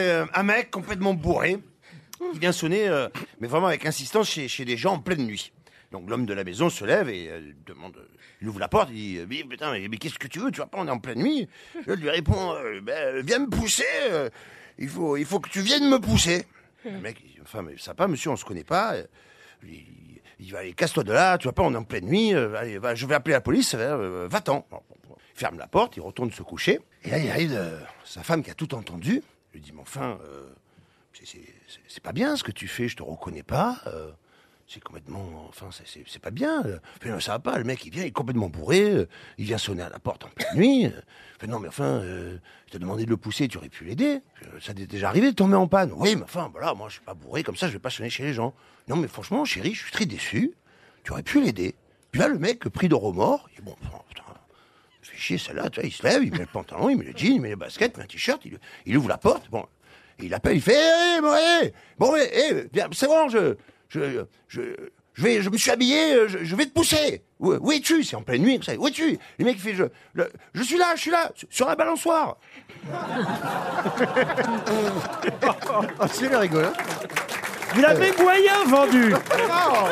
euh, un mec complètement bourré qui vient sonner, euh, mais vraiment avec insistance chez, des gens en pleine nuit. Donc l'homme de la maison se lève et euh, demande, il ouvre la porte, il dit, mais putain, mais, qu'est-ce que tu veux Tu vois pas, on est en pleine nuit. Je lui réponds, ben, viens me pousser. il faut, il faut que tu viennes me pousser. Le mec, il dit, enfin, mais ça pas, monsieur, on se connaît pas. Il, va aller, casse-toi de là. Tu vois pas, on est en pleine nuit. allez, je vais appeler la police. va-t'en. Il ferme la porte, il retourne se coucher. Et là, il arrive sa femme qui a tout entendu. Il lui dit, mais enfin, euh, c'est- pas bien ce que tu fais, je te reconnais pas. euh, c'est complètement. Enfin, c'est- pas bien. euh. Fait, non, ça va pas, le mec, il vient, il est complètement bourré. euh, il vient sonner à la porte en pleine nuit. euh. Fait, non, mais enfin, euh, je t'ai demandé de le pousser, tu aurais pu l'aider. Euh, Ça t'est déjà arrivé de tomber en panne. Oui, mais enfin, voilà, moi, je suis pas bourré, comme ça, je vais pas sonner chez les gens. Non, mais franchement, chérie, je suis très déçu. Tu aurais pu l'aider. Puis là, le mec, pris de remords, il dit, bon, chier celle-là, tu vois, il se lève, il met le pantalon, il met le jean, il met les baskets, il met un t-shirt, il, il ouvre la porte, bon, et il appelle, il fait, hé, bon, hé, bon, hé, hé, viens, c'est bon, je, je, je, je vais, je me suis habillé, euh, je, je vais te pousser. Où, où es-tu? C'est en pleine nuit, ça. Où es-tu? Le mec, il fait, je, le- je suis là, je suis là, sur- la balançoire. Oh, c'est rigolo. Vous l'avez moyen vendu. Oh.